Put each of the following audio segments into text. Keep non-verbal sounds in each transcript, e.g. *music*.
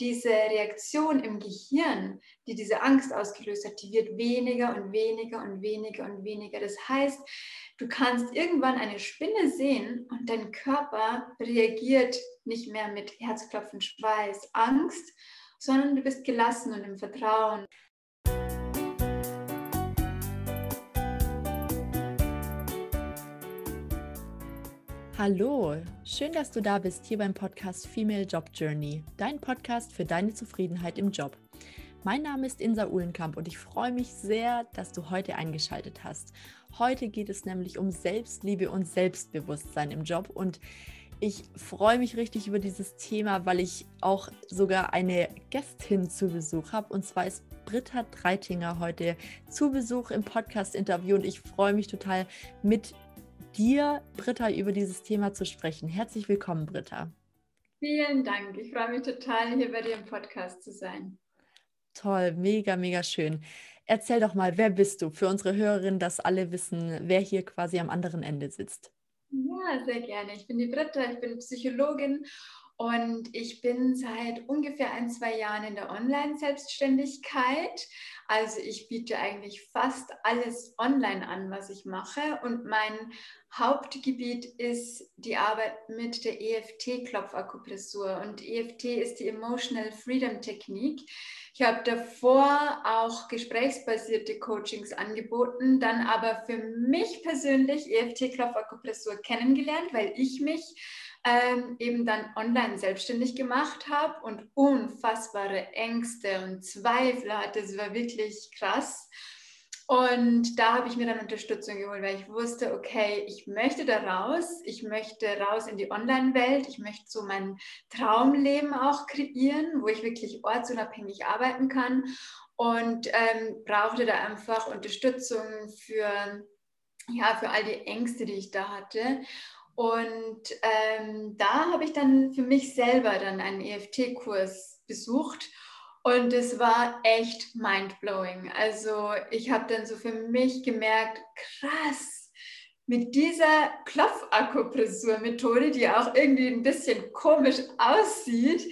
diese Reaktion im Gehirn, die diese Angst ausgelöst hat, die wird weniger und weniger und weniger und weniger. Das heißt, du kannst irgendwann eine Spinne sehen und dein Körper reagiert nicht mehr mit Herzklopfen, Schweiß, Angst, sondern du bist gelassen und im Vertrauen. Hallo, schön, dass du da bist hier beim Podcast Female Job Journey, dein Podcast für deine Zufriedenheit im Job. Mein Name ist Insa Uhlenkamp und ich freue mich sehr, dass du heute eingeschaltet hast. Heute geht es nämlich um Selbstliebe und Selbstbewusstsein im Job und ich freue mich richtig über dieses Thema, weil ich auch sogar eine Gästin zu Besuch habe und zwar ist Britta Dreitinger heute zu Besuch im Podcast-Interview und ich freue mich total mit dir, Britta, über dieses Thema zu sprechen. Herzlich willkommen, Britta. Vielen Dank. Ich freue mich total, hier bei dir im Podcast zu sein. Toll, mega, mega schön. Erzähl doch mal, wer bist du? Für unsere Hörerinnen, dass alle wissen, wer hier quasi am anderen Ende sitzt. Ja, sehr gerne. Ich bin die Britta, ich bin Psychologin und ich bin seit ungefähr ein, zwei Jahren in der Online-Selbstständigkeit. Also ich biete eigentlich fast alles online an, was ich mache. Und mein Hauptgebiet ist die Arbeit mit der EFT-Klopfakupressur. Und EFT ist die Emotional Freedom Technik. Ich habe davor auch gesprächsbasierte Coachings angeboten, dann aber für mich persönlich EFT-Klopfakupressur kennengelernt, weil ich mich ähm, eben dann online selbstständig gemacht habe und unfassbare Ängste und Zweifel hatte. Das war wirklich krass. Und da habe ich mir dann Unterstützung geholt, weil ich wusste, okay, ich möchte da raus, ich möchte raus in die Online-Welt, ich möchte so mein Traumleben auch kreieren, wo ich wirklich ortsunabhängig arbeiten kann und ähm, brauchte da einfach Unterstützung für, ja, für all die Ängste, die ich da hatte. Und ähm, da habe ich dann für mich selber dann einen EFT-Kurs besucht und es war echt mindblowing. Also ich habe dann so für mich gemerkt, krass, mit dieser Klopfakupressur-Methode, die auch irgendwie ein bisschen komisch aussieht,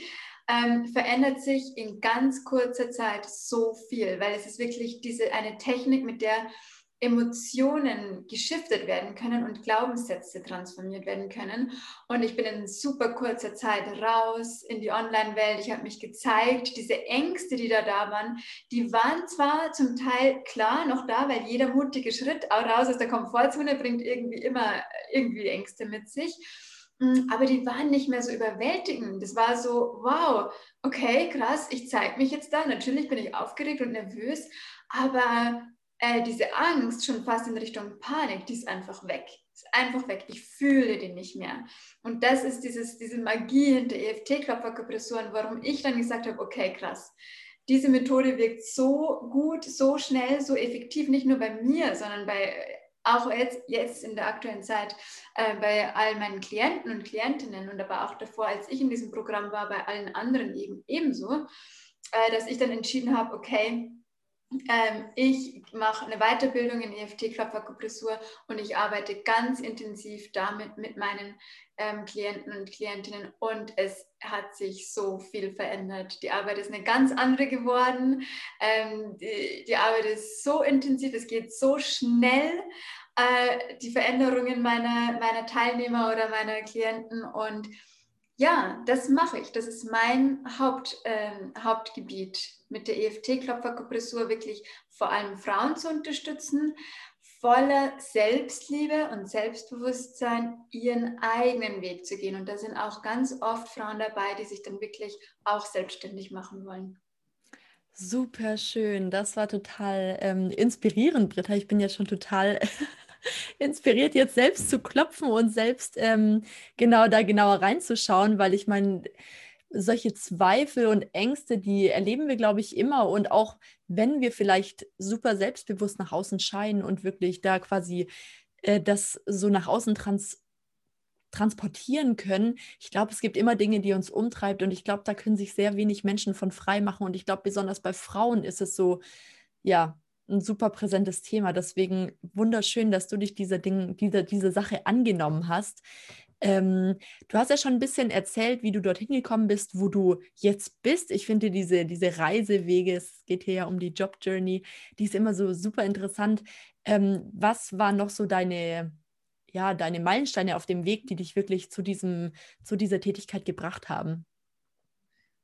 ähm, verändert sich in ganz kurzer Zeit so viel, weil es ist wirklich diese eine Technik, mit der Emotionen geschiftet werden können und Glaubenssätze transformiert werden können. Und ich bin in super kurzer Zeit raus in die Online-Welt. Ich habe mich gezeigt. Diese Ängste, die da da waren, die waren zwar zum Teil klar noch da, weil jeder mutige Schritt raus aus der Komfortzone bringt irgendwie immer irgendwie Ängste mit sich. Mm, aber die waren nicht mehr so überwältigend. Das war so, wow, okay, krass, ich zeige mich jetzt da. Natürlich bin ich aufgeregt und nervös, aber äh, diese Angst schon fast in Richtung Panik, die ist einfach weg. Ist einfach weg. Ich fühle den nicht mehr. Und das ist dieses, diese Magie hinter EFT-Klopferkompressoren, warum ich dann gesagt habe, okay, krass. Diese Methode wirkt so gut, so schnell, so effektiv, nicht nur bei mir, sondern bei auch jetzt, jetzt in der aktuellen Zeit äh, bei all meinen Klienten und Klientinnen und aber auch davor, als ich in diesem Programm war, bei allen anderen eben ebenso, äh, dass ich dann entschieden habe, okay, ähm, ich mache eine Weiterbildung in EFT-Klopfakupressur und ich arbeite ganz intensiv damit mit meinen ähm, Klienten und Klientinnen und es hat sich so viel verändert. Die Arbeit ist eine ganz andere geworden. Ähm, die, die, Arbeit ist so intensiv, es geht so schnell. Äh, die Veränderungen meiner, meiner Teilnehmer oder meiner Klienten und ja, das mache ich. Das ist mein Haupt, äh, Hauptgebiet mit der EFT-Klopferkupressur wirklich vor allem Frauen zu unterstützen, voller Selbstliebe und Selbstbewusstsein ihren eigenen Weg zu gehen. Und da sind auch ganz oft Frauen dabei, die sich dann wirklich auch selbstständig machen wollen. Super schön, das war total ähm, inspirierend, Britta. Ich bin ja schon total *laughs* *laughs* inspiriert, jetzt selbst zu klopfen und selbst ähm, genau da genauer reinzuschauen, weil ich meine, solche Zweifel und Ängste, die erleben wir, glaube ich, immer. Und auch wenn wir vielleicht super selbstbewusst nach außen scheinen und wirklich da quasi äh, das so nach außen trans transportieren können. Ich glaube, es gibt immer Dinge, die uns umtreibt und ich glaube, da können sich sehr wenig Menschen von frei machen und ich glaube, besonders bei Frauen ist es so, ja, ein super präsentes Thema. Deswegen wunderschön, dass du dich dieser Ding, dieser, diese Sache angenommen hast. Ähm, du hast ja schon ein bisschen erzählt, wie du dorthin gekommen bist, wo du jetzt bist. Ich finde diese, diese Reisewege, es geht hier ja um die Job Journey, die ist immer so super interessant. Ähm, was war noch so deine, ja, deine Meilensteine auf dem Weg, die dich wirklich zu, diesem, zu dieser Tätigkeit gebracht haben?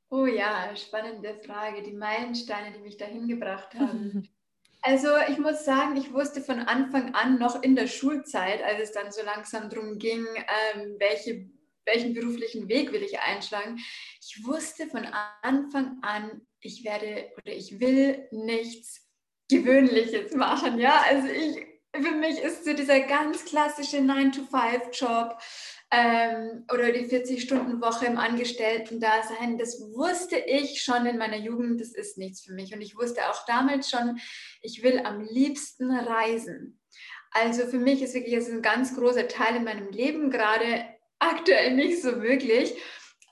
Oh ja, spannende Frage. Die Meilensteine, die mich dahin gebracht haben. *laughs* Also ich muss sagen, ich wusste von Anfang an noch in der Schulzeit, als es dann so langsam darum ging, ähm, welche, welchen beruflichen Weg will ich einschlagen, ich wusste von Anfang an, ich werde oder ich will nichts Gewöhnliches machen. Ja, also ich, für mich ist so dieser ganz klassische 9-to-5-Job ähm, oder die 40-Stunden-Woche im Angestellten-Dasein, das wusste ich schon in meiner Jugend, das ist nichts für mich. Und ich wusste auch damals schon, ich will am liebsten reisen. Also für mich ist wirklich ein ganz großer Teil in meinem Leben, gerade aktuell nicht so wirklich.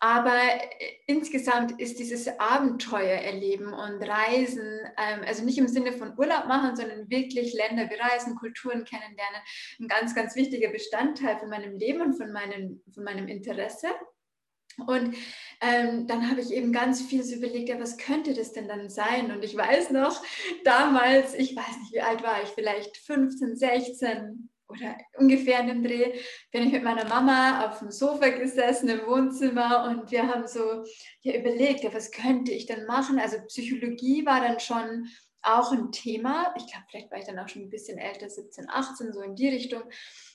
Aber äh, insgesamt ist dieses Abenteuer erleben und Reisen, ähm, also nicht im Sinne von Urlaub machen, sondern wirklich Länder bereisen, Kulturen kennenlernen, ein ganz, ganz wichtiger Bestandteil von meinem Leben und von meinem, von meinem Interesse. Und ähm, dann habe ich eben ganz viel so überlegt, ja, was könnte das denn dann sein? Und ich weiß noch, damals, ich weiß nicht, wie alt war ich, vielleicht 15, 16, oder ungefähr in dem Dreh bin ich mit meiner Mama auf dem Sofa gesessen im Wohnzimmer und wir haben so ja, überlegt, ja, was könnte ich denn machen? Also Psychologie war dann schon auch ein Thema. Ich glaube, vielleicht war ich dann auch schon ein bisschen älter, 17, 18, so in die Richtung.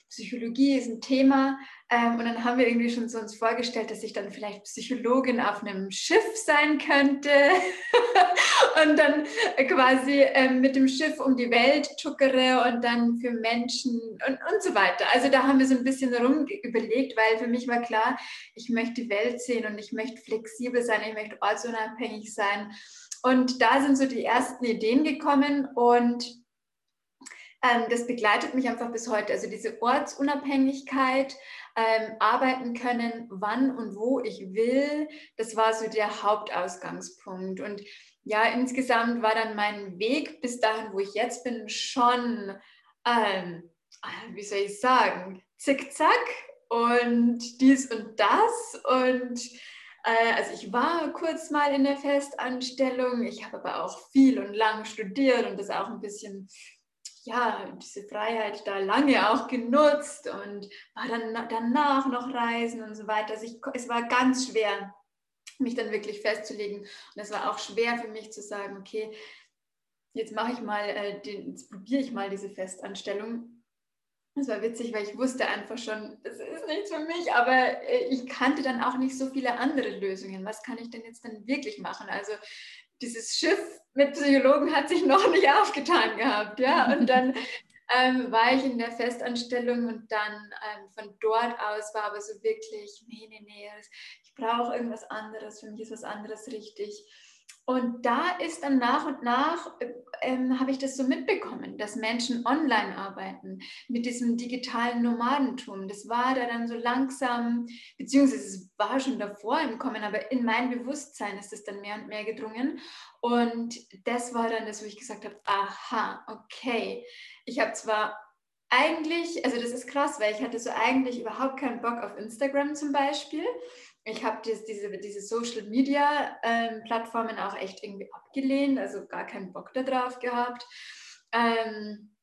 Psychologie ist ein Thema. Ähm, und dann haben wir irgendwie schon so uns vorgestellt, dass ich dann vielleicht Psychologin auf einem Schiff sein könnte *laughs* und dann quasi ähm, mit dem Schiff um die Welt tuckere und dann für Menschen und, und so weiter. Also da haben wir so ein bisschen rum überlegt, weil für mich war klar, ich möchte die Welt sehen und ich möchte flexibel sein, ich möchte ortsunabhängig sein. Und da sind so die ersten Ideen gekommen und das begleitet mich einfach bis heute. Also diese Ortsunabhängigkeit, ähm, arbeiten können, wann und wo ich will, das war so der Hauptausgangspunkt. Und ja, insgesamt war dann mein Weg bis dahin, wo ich jetzt bin, schon, ähm, wie soll ich sagen, zickzack und dies und das und äh, also ich war kurz mal in der Festanstellung, ich habe aber auch viel und lang studiert und das auch ein bisschen ja, diese Freiheit da lange auch genutzt und war dann danach noch reisen und so weiter. Also ich, es war ganz schwer, mich dann wirklich festzulegen. Und es war auch schwer für mich zu sagen, okay, jetzt mache ich mal, äh, den, jetzt probiere ich mal diese Festanstellung. Das war witzig, weil ich wusste einfach schon, das ist nichts für mich, aber äh, ich kannte dann auch nicht so viele andere Lösungen. Was kann ich denn jetzt dann wirklich machen? Also dieses Schiff mit Psychologen hat sich noch nicht aufgetan gehabt. Ja? Und dann *laughs* ähm, war ich in der Festanstellung und dann ähm, von dort aus war aber so wirklich, nee, nee, nee, ich brauche irgendwas anderes, für mich ist was anderes richtig. Und da ist dann nach und nach, äh, ähm, habe ich das so mitbekommen, dass Menschen online arbeiten mit diesem digitalen Nomadentum. Das war da dann so langsam, beziehungsweise es war schon davor im Kommen, aber in mein Bewusstsein ist es dann mehr und mehr gedrungen. Und das war dann das, wo ich gesagt habe, aha, okay. Ich habe zwar eigentlich, also das ist krass, weil ich hatte so eigentlich überhaupt keinen Bock auf Instagram zum Beispiel ich habe diese, diese Social Media ähm, Plattformen auch echt irgendwie abgelehnt, also gar keinen Bock darauf gehabt. Ähm,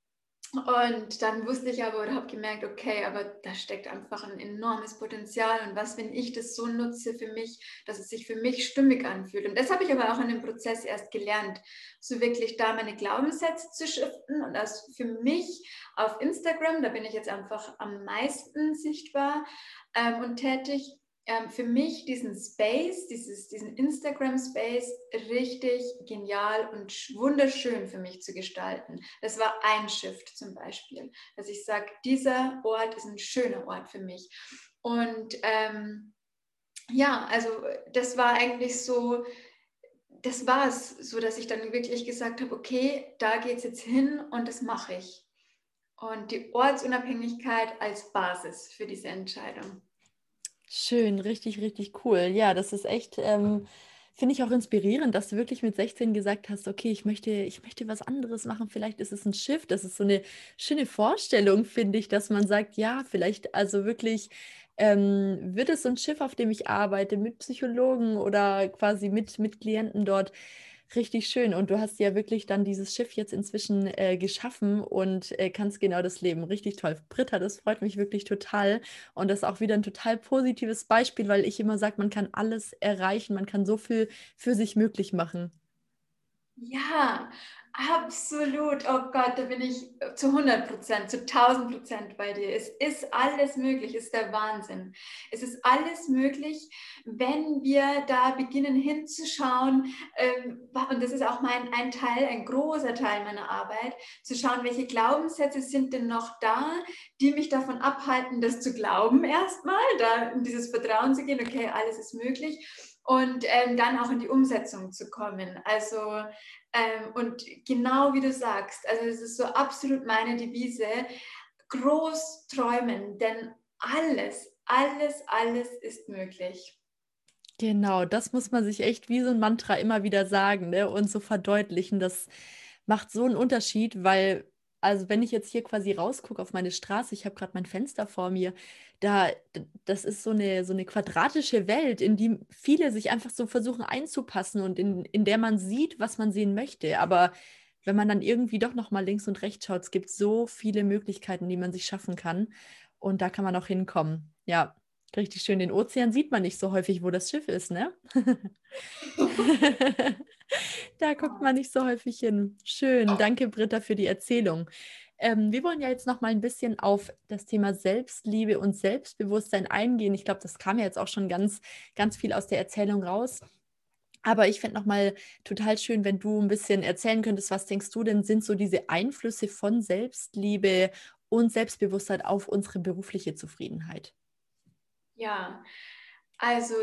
und dann wusste ich aber oder habe gemerkt, okay, aber da steckt einfach ein enormes Potenzial. Und was, wenn ich das so nutze für mich, dass es sich für mich stimmig anfühlt? Und das habe ich aber auch in dem Prozess erst gelernt, so wirklich da meine Glaubenssätze zu shiften und das für mich auf Instagram, da bin ich jetzt einfach am meisten sichtbar ähm, und tätig, ähm, für mich diesen Space, dieses, diesen Instagram-Space richtig genial und wunderschön für mich zu gestalten. Das war ein Shift zum Beispiel, dass ich sage, dieser Ort ist ein schöner Ort für mich. Und ähm, ja, also das war eigentlich so, das war es, so dass ich dann wirklich gesagt habe, okay, da geht es jetzt hin und das mache ich. Und die Ortsunabhängigkeit als Basis für diese Entscheidung. Schön, richtig, richtig cool. Ja, das ist echt, ähm, finde ich auch inspirierend, dass du wirklich mit 16 gesagt hast, okay, ich möchte, ich möchte was anderes machen. Vielleicht ist es ein Shift. Das ist so eine schöne Vorstellung, finde ich, dass man sagt, ja, vielleicht also wirklich ähm, wird es so ein Schiff, auf dem ich arbeite, mit Psychologen oder quasi mit, mit Klienten dort richtig schön. Und du hast ja wirklich dann dieses Schiff jetzt inzwischen äh, geschaffen und äh, kannst genau das leben. Richtig toll. Britta, das freut mich wirklich total. Und das ist auch wieder ein total positives Beispiel, weil ich immer sage, man kann alles erreichen, man kann so viel für sich möglich machen. Ja, Absolut, oh Gott, da bin ich zu 100 Prozent, zu 1000 Prozent bei dir. Es ist alles möglich, ist der Wahnsinn. Es ist alles möglich, wenn wir da beginnen hinzuschauen, ähm, und das ist auch mein, ein Teil, ein großer Teil meiner Arbeit, zu schauen, welche Glaubenssätze sind denn noch da, die mich davon abhalten, das zu glauben erstmal, da in dieses Vertrauen zu gehen, okay, alles ist möglich und ähm, dann auch in die Umsetzung zu kommen. Also ähm, und genau wie du sagst, also es ist so absolut meine Devise, groß träumen, denn alles, alles, alles ist möglich. Genau, das muss man sich echt wie so ein Mantra immer wieder sagen ne? und so verdeutlichen. Das macht so einen Unterschied, weil also wenn ich jetzt hier quasi rausgucke auf meine Straße, ich habe gerade mein Fenster vor mir, da, das ist so eine, so eine quadratische Welt, in die viele sich einfach so versuchen einzupassen und in, in der man sieht, was man sehen möchte. Aber wenn man dann irgendwie doch nochmal links und rechts schaut, es gibt so viele Möglichkeiten, die man sich schaffen kann. Und da kann man auch hinkommen. Ja, richtig schön. Den Ozean sieht man nicht so häufig, wo das Schiff ist, ne? *laughs* da guckt man nicht so häufig hin. Schön. Danke, Britta, für die Erzählung. Ähm, wir wollen ja jetzt noch mal ein bisschen auf das Thema Selbstliebe und Selbstbewusstsein eingehen. Ich glaube, das kam ja jetzt auch schon ganz, ganz viel aus der Erzählung raus. Aber ich fände noch mal total schön, wenn du ein bisschen erzählen könntest, was denkst du denn sind so diese Einflüsse von Selbstliebe und Selbstbewusstsein auf unsere berufliche Zufriedenheit? Ja, also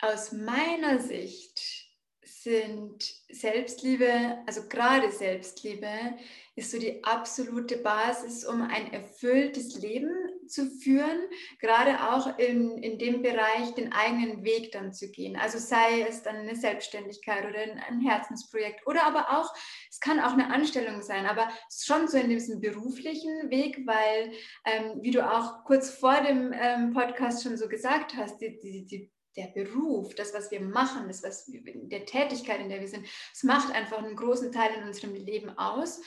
aus meiner Sicht sind Selbstliebe, also gerade Selbstliebe, ist so die absolute Basis, um ein erfülltes Leben zu führen, gerade auch in, in dem Bereich den eigenen Weg dann zu gehen. Also sei es dann eine Selbstständigkeit oder ein Herzensprojekt oder aber auch, es kann auch eine Anstellung sein, aber schon so in diesem beruflichen Weg, weil, ähm, wie du auch kurz vor dem ähm, Podcast schon so gesagt hast, die, die, die der Beruf, das, was wir machen, das, was wir, der Tätigkeit, in der wir sind, es macht einfach einen großen Teil in unserem Leben aus.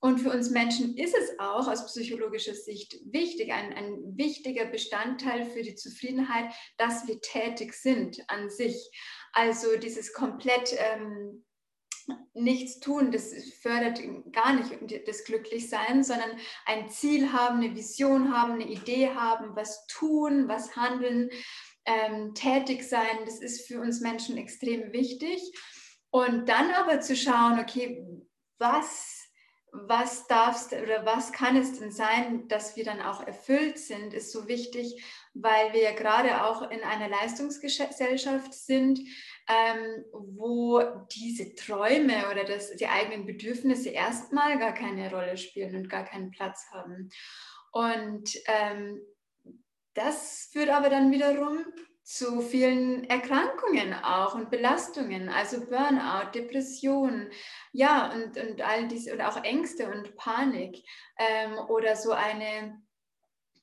Und für uns Menschen ist es auch aus psychologischer Sicht wichtig, ein, ein wichtiger Bestandteil für die Zufriedenheit, dass wir tätig sind an sich. Also dieses komplett ähm, nichts tun, das fördert gar nicht das Glücklichsein, sondern ein Ziel haben, eine Vision haben, eine Idee haben, was tun, was handeln, ähm, tätig sein, das ist für uns Menschen extrem wichtig. Und dann aber zu schauen, okay, was was darfst oder was kann es denn sein, dass wir dann auch erfüllt sind, ist so wichtig, weil wir ja gerade auch in einer Leistungsgesellschaft sind, ähm, wo diese Träume oder das, die eigenen Bedürfnisse erstmal gar keine Rolle spielen und gar keinen Platz haben. Und ähm, das führt aber dann wiederum zu vielen Erkrankungen auch und Belastungen, also Burnout, Depressionen, ja, und, und all diese, und auch Ängste und Panik ähm, oder so eine,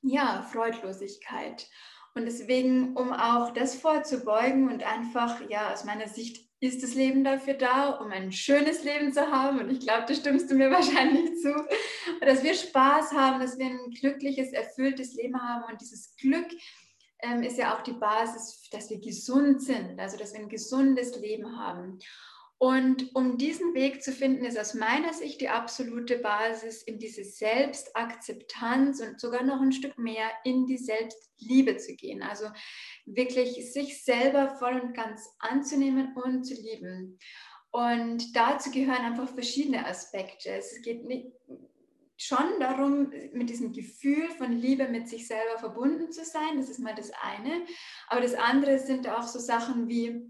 ja, Freudlosigkeit. Und deswegen, um auch das vorzubeugen und einfach, ja, aus meiner Sicht ist das Leben dafür da, um ein schönes Leben zu haben. Und ich glaube, da stimmst du mir *laughs* wahrscheinlich zu. Dass wir Spaß haben, dass wir ein glückliches, erfülltes Leben haben. Und dieses Glück ähm, ist ja auch die Basis, dass wir gesund sind, also dass wir ein gesundes Leben haben. Und um diesen Weg zu finden, ist aus meiner Sicht die absolute Basis in diese Selbstakzeptanz und sogar noch ein Stück mehr in die Selbstliebe zu gehen. Also wirklich sich selber voll und ganz anzunehmen und zu lieben. Und dazu gehören einfach verschiedene Aspekte. Es geht nicht, schon darum, mit diesem Gefühl von Liebe mit sich selber verbunden zu sein. Das ist mal das eine. Aber das andere sind auch so Sachen wie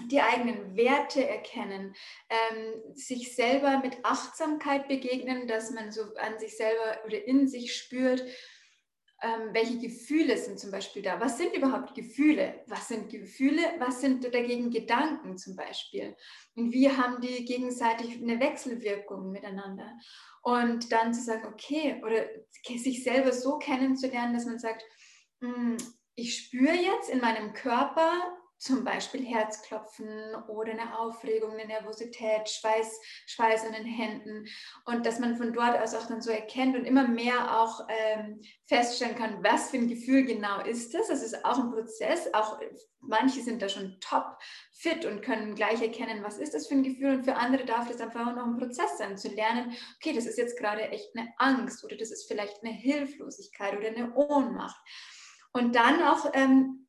die eigenen Werte erkennen, ähm, sich selber mit Achtsamkeit begegnen, dass man so an sich selber oder in sich spürt, ähm, welche Gefühle sind zum Beispiel da? Was sind überhaupt Gefühle? Was sind Gefühle? Was sind dagegen Gedanken zum Beispiel? Und wie haben die gegenseitig eine Wechselwirkung miteinander? Und dann zu sagen, okay, oder sich selber so kennenzulernen, dass man sagt, hm, ich spüre jetzt in meinem Körper, zum Beispiel Herzklopfen oder eine Aufregung, eine Nervosität, Schweiß, Schweiß an den Händen und dass man von dort aus auch dann so erkennt und immer mehr auch ähm, feststellen kann, was für ein Gefühl genau ist das. Das ist auch ein Prozess. Auch manche sind da schon top fit und können gleich erkennen, was ist das für ein Gefühl und für andere darf das einfach auch noch ein Prozess sein, zu lernen, okay, das ist jetzt gerade echt eine Angst oder das ist vielleicht eine Hilflosigkeit oder eine Ohnmacht. Und dann auch ähm,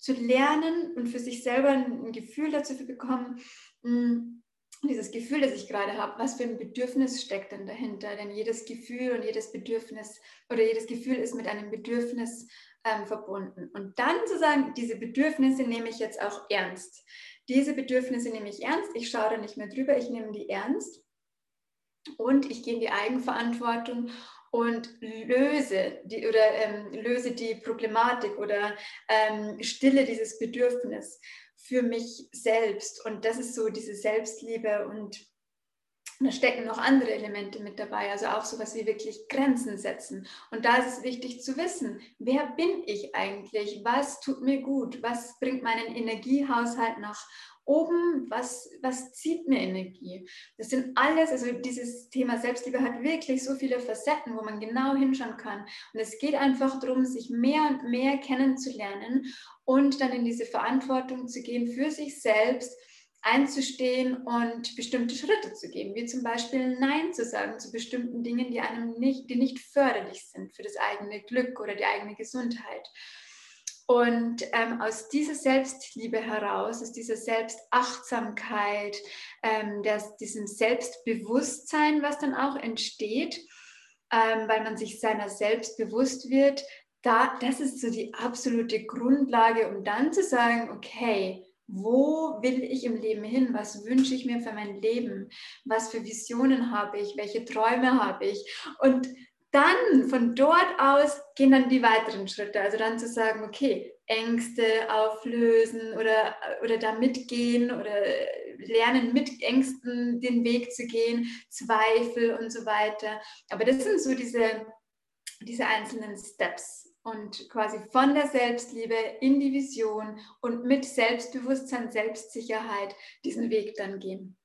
zu lernen und für sich selber ein Gefühl dazu zu bekommen, hm, dieses Gefühl, das ich gerade habe, was für ein Bedürfnis steckt denn dahinter? Denn jedes Gefühl und jedes Bedürfnis oder jedes Gefühl ist mit einem Bedürfnis ähm, verbunden. Und dann zu sagen, diese Bedürfnisse nehme ich jetzt auch ernst. Diese Bedürfnisse nehme ich ernst, ich schaue da nicht mehr drüber, ich nehme die ernst und ich gehe in die Eigenverantwortung und löse die oder ähm, löse die Problematik oder ähm, stille dieses Bedürfnis für mich selbst. Und das ist so diese Selbstliebe und da stecken noch andere Elemente mit dabei, also auch sowas wie wirklich Grenzen setzen. Und da ist es wichtig zu wissen, wer bin ich eigentlich? Was tut mir gut? Was bringt meinen Energiehaushalt nach oben, was, was zieht mir Energie? Das sind alles, also dieses Thema Selbstliebe hat wirklich so viele Facetten, wo man genau hinschauen kann. Und es geht einfach darum, sich mehr und mehr kennenzulernen und dann in diese Verantwortung zu gehen für sich selbst einzustehen und bestimmte Schritte zu gehen, wie zum Beispiel Nein zu sagen zu bestimmten Dingen, die einem nicht, die nicht förderlich sind für das eigene Glück oder die eigene Gesundheit. Und ähm, aus dieser Selbstliebe heraus, aus dieser Selbstachtsamkeit, ähm, das, diesem Selbstbewusstsein, was dann auch entsteht, ähm, weil man sich seiner selbst bewusst wird, da, das ist so die absolute Grundlage, um dann zu sagen, okay, wo will ich im Leben hin? Was wünsche ich mir für mein Leben? Was für Visionen habe ich? Welche Träume habe ich? Und dann von dort aus gehen dann die weiteren Schritte. Also dann zu sagen, okay, Ängste auflösen oder, oder da mitgehen oder lernen mit Ängsten den Weg zu gehen, Zweifel und so weiter. Aber das sind so diese, diese einzelnen Steps und quasi von der Selbstliebe in die Vision und mit Selbstbewusstsein, Selbstsicherheit diesen Weg dann gehen.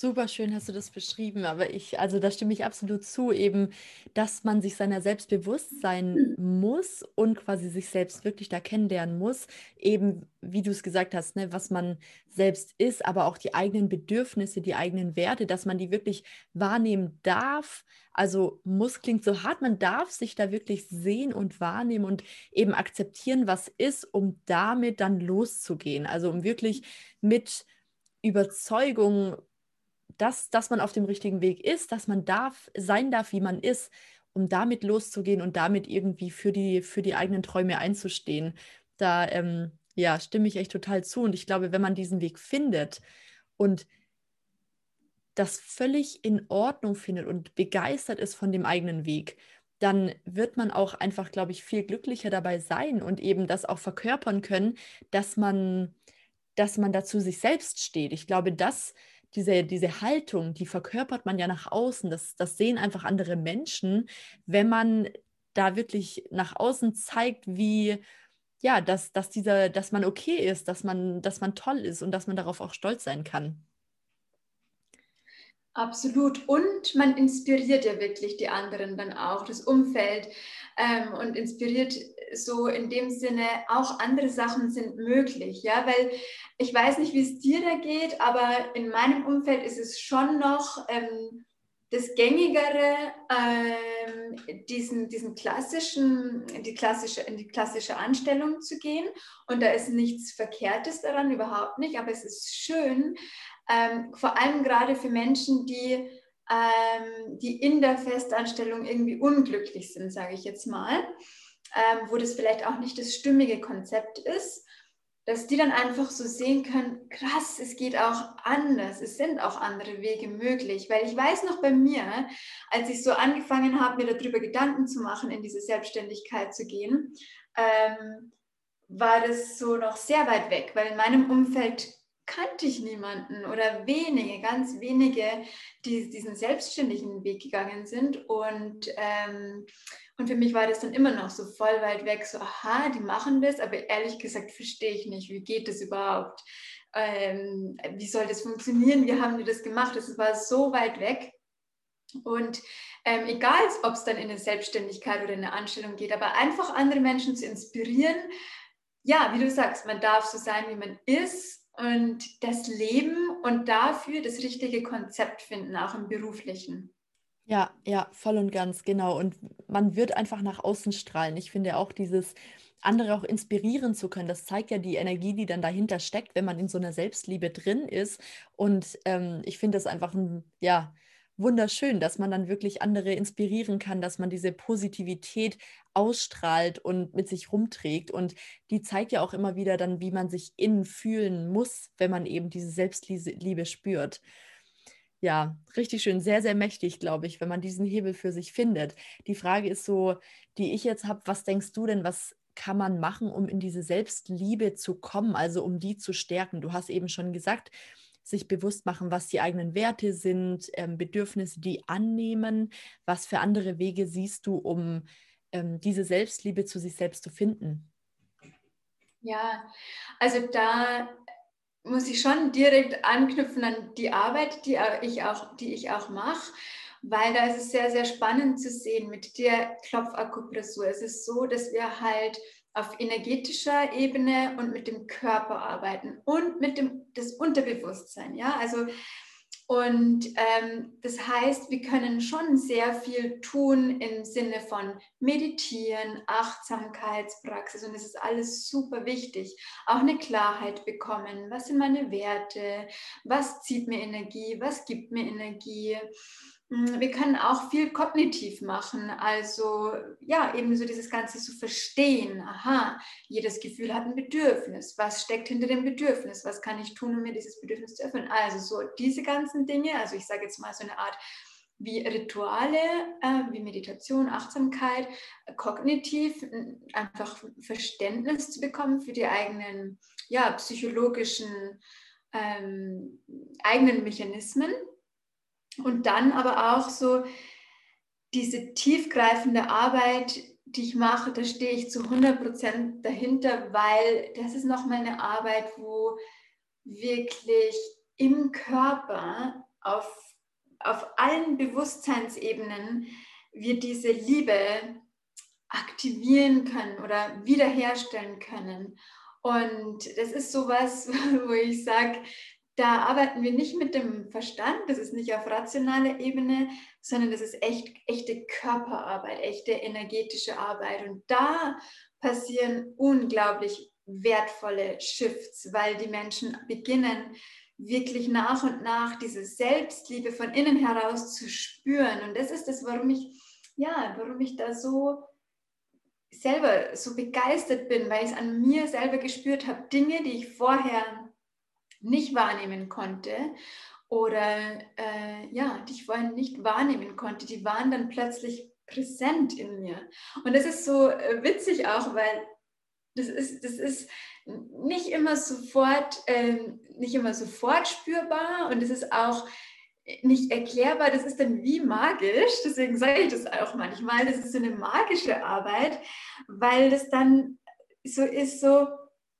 Super schön hast du das beschrieben, aber ich, also da stimme ich absolut zu, eben, dass man sich seiner selbst bewusst sein muss und quasi sich selbst wirklich da kennenlernen muss, eben wie du es gesagt hast, ne, was man selbst ist, aber auch die eigenen Bedürfnisse, die eigenen Werte, dass man die wirklich wahrnehmen darf. Also muss klingt so hart, man darf sich da wirklich sehen und wahrnehmen und eben akzeptieren, was ist, um damit dann loszugehen. Also um wirklich mit Überzeugung dass, dass man auf dem richtigen Weg ist, dass man darf, sein darf, wie man ist, um damit loszugehen und damit irgendwie für die, für die eigenen Träume einzustehen. Da ähm, ja, stimme ich echt total zu. Und ich glaube, wenn man diesen Weg findet und das völlig in Ordnung findet und begeistert ist von dem eigenen Weg, dann wird man auch einfach, glaube ich, viel glücklicher dabei sein und eben das auch verkörpern können, dass man, dass man dazu sich selbst steht. Ich glaube, das diese, diese Haltung, die verkörpert man ja nach außen. Das, das sehen einfach andere Menschen, wenn man da wirklich nach außen zeigt, wie, ja, dass, dass, dieser, dass man okay ist, dass man, dass man toll ist und dass man darauf auch stolz sein kann. Absolut. Und man inspiriert ja wirklich die anderen dann auch, das Umfeld ähm, und inspiriert so in dem Sinne auch andere Sachen sind möglich, ja, weil ich weiß nicht, wie es dir da geht, aber in meinem Umfeld ist es schon noch ähm, das Gängigere, ähm, diesen, diesen klassischen, die klassische, in die klassische Anstellung zu gehen. Und da ist nichts Verkehrtes daran, überhaupt nicht, aber es ist schön, ähm, vor allem gerade für Menschen, die ähm, die in der Festanstellung irgendwie unglücklich sind, sage ich jetzt mal, ähm, wo das vielleicht auch nicht das stimmige Konzept ist, dass die dann einfach so sehen können, krass, es geht auch anders, es sind auch andere Wege möglich. Weil ich weiß noch bei mir, als ich so angefangen habe, mir darüber Gedanken zu machen, in diese Selbstständigkeit zu gehen, ähm, war das so noch sehr weit weg, weil in meinem Umfeld kannte ich niemanden oder wenige, ganz wenige, die diesen selbstständigen Weg gegangen sind. Und, ähm, und für mich war das dann immer noch so voll weit weg, so, aha, die machen das, aber ehrlich gesagt verstehe ich nicht, wie geht das überhaupt? Ähm, wie soll das funktionieren? Wie haben die das gemacht? Das war so weit weg. Und ähm, egal, ob es dann in eine Selbstständigkeit oder in eine Anstellung geht, aber einfach andere Menschen zu inspirieren, ja, wie du sagst, man darf so sein, wie man ist und das Leben und dafür das richtige Konzept finden, auch im beruflichen. Ja, ja, voll und ganz, genau. Und man wird einfach nach außen strahlen. Ich finde auch dieses andere auch inspirieren zu können, das zeigt ja die Energie, die dann dahinter steckt, wenn man in so einer Selbstliebe drin ist. Und ähm, ich finde das einfach ein, ja, wunderschön, dass man dann wirklich andere inspirieren kann, dass man diese Positivität ausstrahlt und mit sich rumträgt. Und die zeigt ja auch immer wieder dann, wie man sich innen fühlen muss, wenn man eben diese Selbstliebe spürt. Ja, richtig schön, sehr, sehr mächtig, glaube ich, wenn man diesen Hebel für sich findet. Die Frage ist so, die ich jetzt habe, was denkst du denn, was kann man machen, um in diese Selbstliebe zu kommen, also um die zu stärken? Du hast eben schon gesagt, sich bewusst machen, was die eigenen Werte sind, ähm, Bedürfnisse, die annehmen. Was für andere Wege siehst du, um ähm, diese Selbstliebe zu sich selbst zu finden? Ja, also da muss ich schon direkt anknüpfen an die Arbeit, die ich auch, die ich auch mache, weil da ist es sehr, sehr spannend zu sehen mit der Klopfakupressur. Es ist so, dass wir halt auf energetischer Ebene und mit dem Körper arbeiten und mit dem das Unterbewusstsein. Ja, also und ähm, das heißt, wir können schon sehr viel tun im Sinne von Meditieren, Achtsamkeitspraxis und es ist alles super wichtig. Auch eine Klarheit bekommen. Was sind meine Werte? Was zieht mir Energie? Was gibt mir Energie? Hm, wir können auch viel kognitiv machen, also ja, eben so dieses Ganze zu verstehen. Aha, jedes Gefühl hat ein Bedürfnis. Was steckt hinter dem Bedürfnis? Was kann ich tun, um mir dieses Bedürfnis zu erfüllen? Also so diese ganzen Dinge, also ich sage jetzt mal so eine Art wie Rituale, äh, wie Meditation, Achtsamkeit, kognitiv einfach Verständnis zu bekommen für die eigenen ja, psychologischen ähm, eigenen Mechanismen und dann aber auch so diese tiefgreifende Arbeit, die ich mache, da stehe ich zu 100 Prozent dahinter, weil das ist nochmal eine Arbeit, wo wirklich im Körper auf, auf allen Bewusstseinsebenen wir diese Liebe aktivieren können oder wiederherstellen können. Und das ist sowas, *laughs* wo ich sage, da arbeiten wir nicht mit dem Verstand, das ist nicht auf rationaler Ebene, sondern das ist echt, echte Körperarbeit, echte energetische Arbeit. Und da passieren unglaublich wertvolle Shifts, weil die Menschen beginnen, wirklich nach und nach diese Selbstliebe von innen heraus zu spüren. Und das ist das, warum ich, ja, warum ich da so selber so begeistert bin, weil ich es an mir selber gespürt habe. Dinge, die ich vorher nicht wahrnehmen konnte oder äh, ja, die ich vorhin nicht wahrnehmen konnte, die waren dann plötzlich präsent in mir. Und das ist so äh, witzig auch, weil das ist, das ist nicht immer sofort, äh, nicht immer sofort spürbar und es ist auch nicht erklärbar, das ist dann wie magisch, deswegen sage ich das auch manchmal, das ist so eine magische Arbeit, weil das dann so ist, so,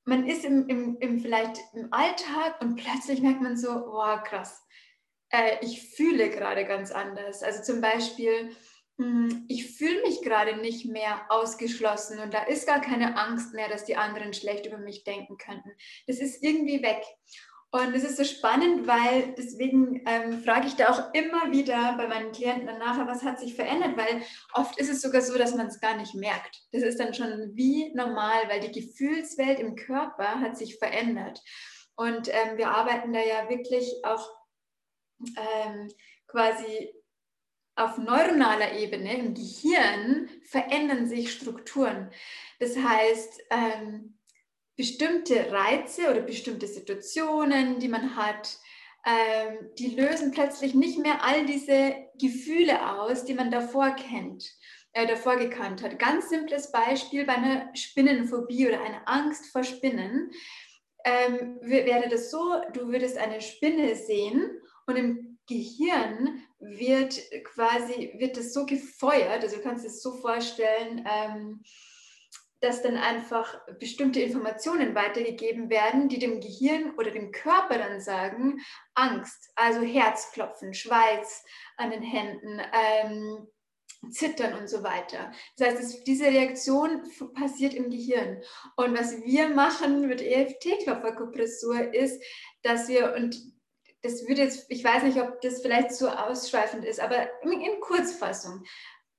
man ist im, im, im, vielleicht im Alltag und plötzlich merkt man so, wow, krass, äh, ich fühle gerade ganz anders. Also zum Beispiel, mh, hm, ich fühle mich gerade nicht mehr ausgeschlossen und da ist gar keine Angst mehr, dass die anderen schlecht über mich denken könnten. Das ist irgendwie weg. Und es ist so spannend, weil deswegen ähm, frage ich da auch immer wieder bei meinen Klienten danach, was hat sich verändert? Weil oft ist es sogar so, dass man es gar nicht merkt. Das ist dann schon wie normal, weil die Gefühlswelt im Körper hat sich verändert. Und ähm, wir arbeiten da ja wirklich auch ähm, quasi auf neuronaler Ebene im Gehirn verändern sich Strukturen. Das heißt, ähm, bestimmte Reize oder bestimmte Situationen, die man hat, ähm, die lösen plötzlich nicht mehr all diese Gefühle aus, die man davor kennt, äh, davor gekannt hat. Ganz simples Beispiel bei einer Spinnenphobie oder einer Angst vor Spinnen. ähm, wäre das so, du würdest eine Spinne sehen und im Gehirn wird quasi, wird das so gefeuert, also du kannst es so vorstellen, ähm, dass dann einfach bestimmte Informationen weitergegeben werden, die dem Gehirn oder dem Körper dann sagen, Angst, also Herzklopfen, Schweiß an den Händen, ähm, Zittern und so weiter. Das heißt, es, diese Reaktion passiert im Gehirn. Und was wir machen mit EFT-Klopferkupressur ist, dass wir, und das würde jetzt, ich weiß nicht, ob das vielleicht zu ausschweifend ist, aber in Kurzfassung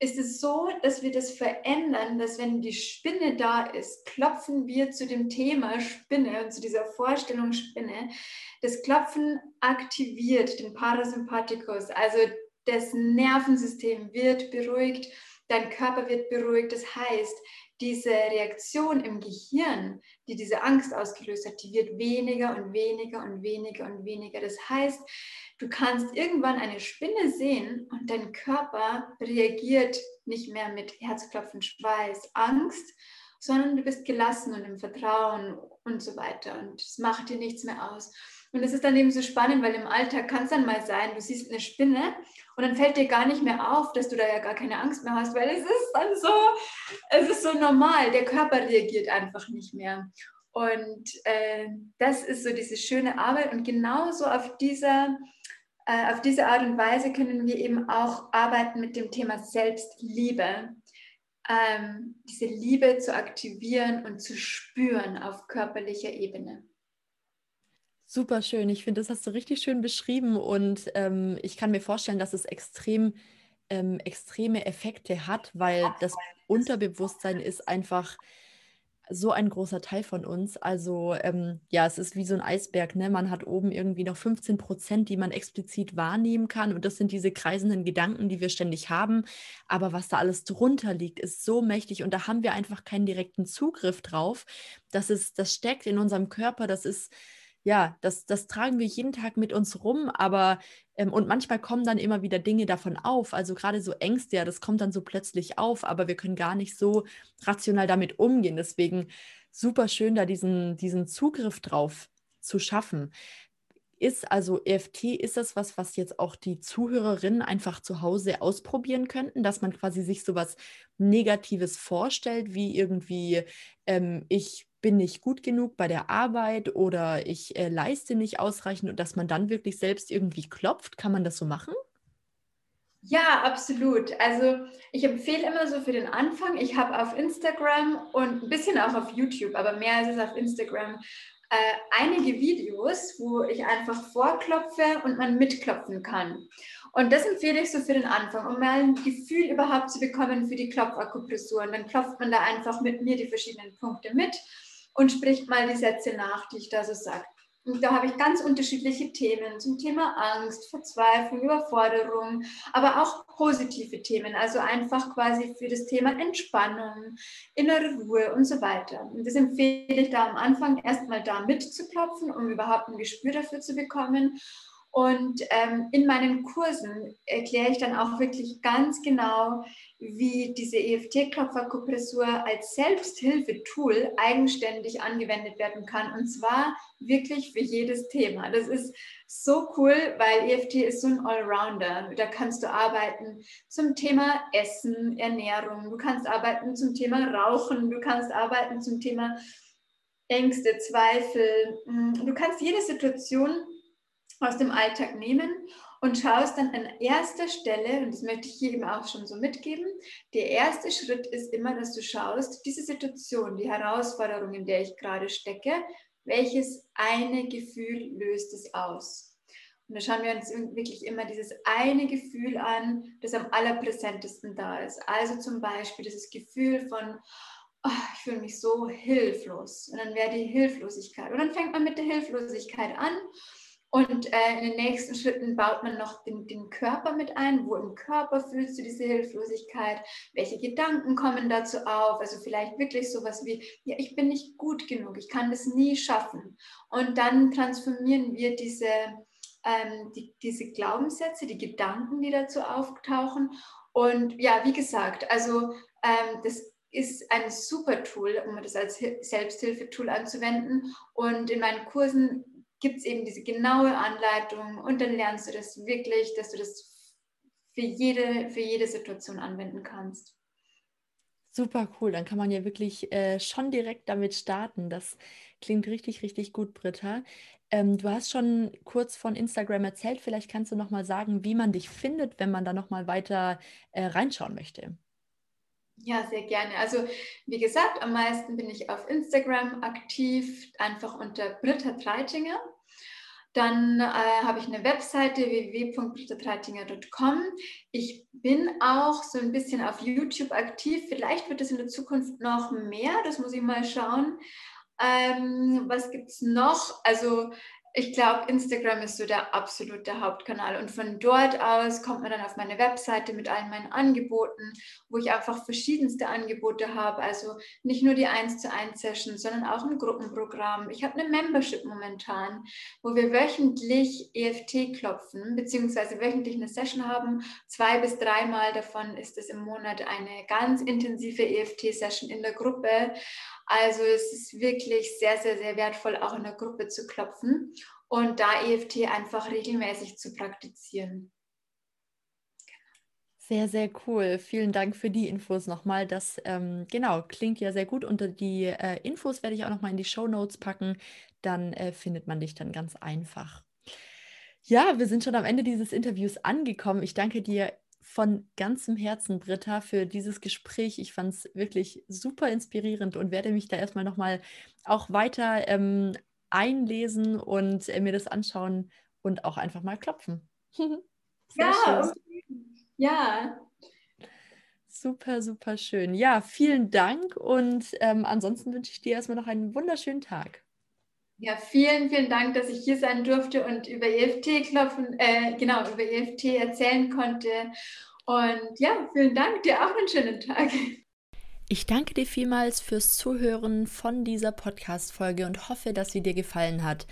ist es so, dass wir das verändern, dass wenn die Spinne da ist, klopfen wir zu dem Thema Spinne und zu dieser Vorstellung Spinne. Das Klopfen aktiviert den Parasympathikus, also das Nervensystem wird beruhigt, dein Körper wird beruhigt. Das heißt, diese Reaktion im Gehirn, die diese Angst ausgelöst hat, die wird weniger und weniger und weniger und weniger. Das heißt, du kannst irgendwann eine Spinne sehen und dein Körper reagiert nicht mehr mit Herzklopfen, Schweiß, Angst, sondern du bist gelassen und im Vertrauen und so weiter. Und es macht dir nichts mehr aus. Und es ist dann eben so spannend, weil im Alltag kann es dann mal sein, du siehst eine Spinne und dann fällt dir gar nicht mehr auf, dass du da ja gar keine Angst mehr hast, weil es ist dann so, es ist so normal, der Körper reagiert einfach nicht mehr. Und äh, das ist so diese schöne Arbeit und genauso auf dieser, auf diese Art und Weise können wir eben auch arbeiten mit dem Thema Selbstliebe. Ähm, diese Liebe zu aktivieren und zu spüren auf körperlicher Ebene. Super schön. Ich finde, das hast du richtig schön beschrieben und ähm, ich kann mir vorstellen, dass es extrem ähm, extreme Effekte hat, weil das Unterbewusstsein ist einfach so ein großer Teil von uns. Also ähm, ja, es ist wie so ein Eisberg. Ne? Man hat oben irgendwie noch 15 Prozent, die man explizit wahrnehmen kann. Und das sind diese kreisenden Gedanken, die wir ständig haben. Aber was da alles drunter liegt, ist so mächtig. Und da haben wir einfach keinen direkten Zugriff drauf. Das ist, das steckt in unserem Körper. Das ist ja, das, das tragen wir jeden Tag mit uns rum, aber ähm, und manchmal kommen dann immer wieder Dinge davon auf. Also gerade so Ängste, ja, das kommt dann so plötzlich auf, aber wir können gar nicht so rational damit umgehen. Deswegen super schön, da diesen, diesen Zugriff drauf zu schaffen. Ist also EFT, ist das was, was jetzt auch die Zuhörerinnen einfach zu Hause ausprobieren könnten, dass man quasi sich so was Negatives vorstellt, wie irgendwie, ähm, ich bin nicht gut genug bei der Arbeit oder ich äh, leiste nicht ausreichend und dass man dann wirklich selbst irgendwie klopft. Kann man das so machen? Ja, absolut. Also ich empfehle immer so für den Anfang, ich habe auf Instagram und ein bisschen auch auf YouTube, aber mehr als es auf Instagram, äh, einige Videos, wo ich einfach vorklopfe und man mitklopfen kann. Und das empfehle ich so für den Anfang, um mal ein Gefühl überhaupt zu bekommen für die Klopfakupressur. Und dann klopft man da einfach mit mir die verschiedenen Punkte mit und spricht mal die Sätze nach, die ich da so sage. Und da habe ich ganz unterschiedliche Themen zum Thema Angst, Verzweiflung, Überforderung, aber auch positive Themen, also einfach quasi für das Thema Entspannung, innere Ruhe und so weiter. Und das empfehle ich da am Anfang erstmal da mitzuklopfen, um überhaupt ein Gespür dafür zu bekommen. Und ähm, in meinen Kursen erkläre ich dann auch wirklich ganz genau, wie diese EFT-Klopferkupressur als Selbsthilfetool eigenständig angewendet werden kann. Und zwar wirklich für jedes Thema. Das ist so cool, weil EFT ist so ein Allrounder. Da kannst du arbeiten zum Thema Essen, Ernährung, du kannst arbeiten zum Thema Rauchen, du kannst arbeiten zum Thema Ängste, Zweifel. Du kannst jede Situation aus dem Alltag nehmen und schaust dann an erster Stelle, und das möchte ich hier eben auch schon so mitgeben, der erste Schritt ist immer, dass du schaust, diese Situation, die Herausforderung, in der ich gerade stecke, welches eine Gefühl löst es aus? Und da schauen wir uns wirklich immer dieses eine Gefühl an, das am allerpräsentesten da ist. Also zum Beispiel dieses Gefühl von, oh, ich fühle mich so hilflos. Und dann wäre die Hilflosigkeit. Und dann fängt man mit der Hilflosigkeit an und äh, in den nächsten Schritten baut man noch den, den, Körper mit ein. Wo im Körper fühlst du diese Hilflosigkeit? Welche Gedanken kommen dazu auf? Also vielleicht wirklich sowas wie, ja, ich bin nicht gut genug, ich kann das nie schaffen. Und dann transformieren wir diese, ähm, die, diese Glaubenssätze, die Gedanken, die dazu auftauchen. Und ja, wie gesagt, also ähm, das ist ein super Tool, um das als Selbsthilfetool anzuwenden. Und in meinen Kursen gibt es eben diese genaue Anleitung und dann lernst du das wirklich, dass du das für jede, für jede Situation anwenden kannst. Super cool, dann kann man ja wirklich äh, schon direkt damit starten. Das klingt richtig, richtig gut, Britta. Ähm, du hast schon kurz von Instagram erzählt. Vielleicht kannst du noch mal sagen, wie man dich findet, wenn man da noch mal weiter äh, reinschauen möchte. Ja, sehr gerne. Also wie gesagt, am meisten bin ich auf Instagram aktiv, einfach unter Britta Treitinger. Dann äh, habe ich eine Webseite www.brittatraitinger.com. Ich bin auch so ein bisschen auf YouTube aktiv. Vielleicht wird es in der Zukunft noch mehr, das muss ich mal schauen. Ähm, was gibt es noch? Also ich glaube, Instagram ist so der absolute Hauptkanal und von dort aus kommt man dann auf meine Webseite mit all meinen Angeboten, wo ich einfach verschiedenste Angebote habe. Also nicht nur die 1 zu 1 Session, sondern auch ein Gruppenprogramm. Ich habe eine Membership momentan, wo wir wöchentlich EFT klopfen, beziehungsweise wöchentlich eine Session haben. Zwei bis dreimal davon ist es im Monat eine ganz intensive EFT-Session in der Gruppe. Also es ist wirklich sehr, sehr, sehr wertvoll, auch in der Gruppe zu klopfen und da EFT einfach regelmäßig zu praktizieren. Sehr, sehr cool. Vielen Dank für die Infos nochmal. Das ähm, genau klingt ja sehr gut. Unter die äh, Infos werde ich auch nochmal in die Show Notes packen. Dann äh, findet man dich dann ganz einfach. Ja, wir sind schon am Ende dieses Interviews angekommen. Ich danke dir von ganzem Herzen, Britta, für dieses Gespräch. Ich fand es wirklich super inspirierend und werde mich da erstmal nochmal auch weiter ähm, einlesen und äh, mir das anschauen und auch einfach mal klopfen. *laughs* ja, ja. Super, super schön. Ja, vielen Dank und ähm, ansonsten wünsche ich dir erstmal noch einen wunderschönen Tag. Ja, vielen, vielen Dank, dass ich hier sein durfte und über EFT klopfen, äh, genau, über EFT erzählen konnte. Und ja, vielen Dank, dir auch einen schönen Tag. Ich danke dir vielmals fürs Zuhören von dieser Podcast-Folge und hoffe, dass sie dir gefallen hat.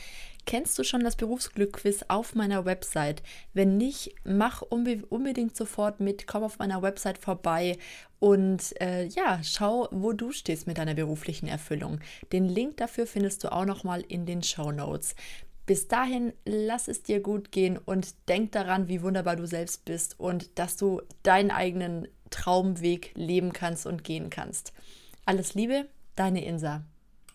Kennst du schon das Berufsglück-Quiz auf meiner Website? Wenn nicht, mach unbe unbedingt sofort mit, komm auf meiner Website vorbei und äh, ja, schau, wo du stehst mit deiner beruflichen Erfüllung. Den Link dafür findest du auch nochmal in den Show Notes. Bis dahin, lass es dir gut gehen und denk daran, wie wunderbar du selbst bist und dass du deinen eigenen Traumweg leben kannst und gehen kannst. Alles Liebe, deine Insa.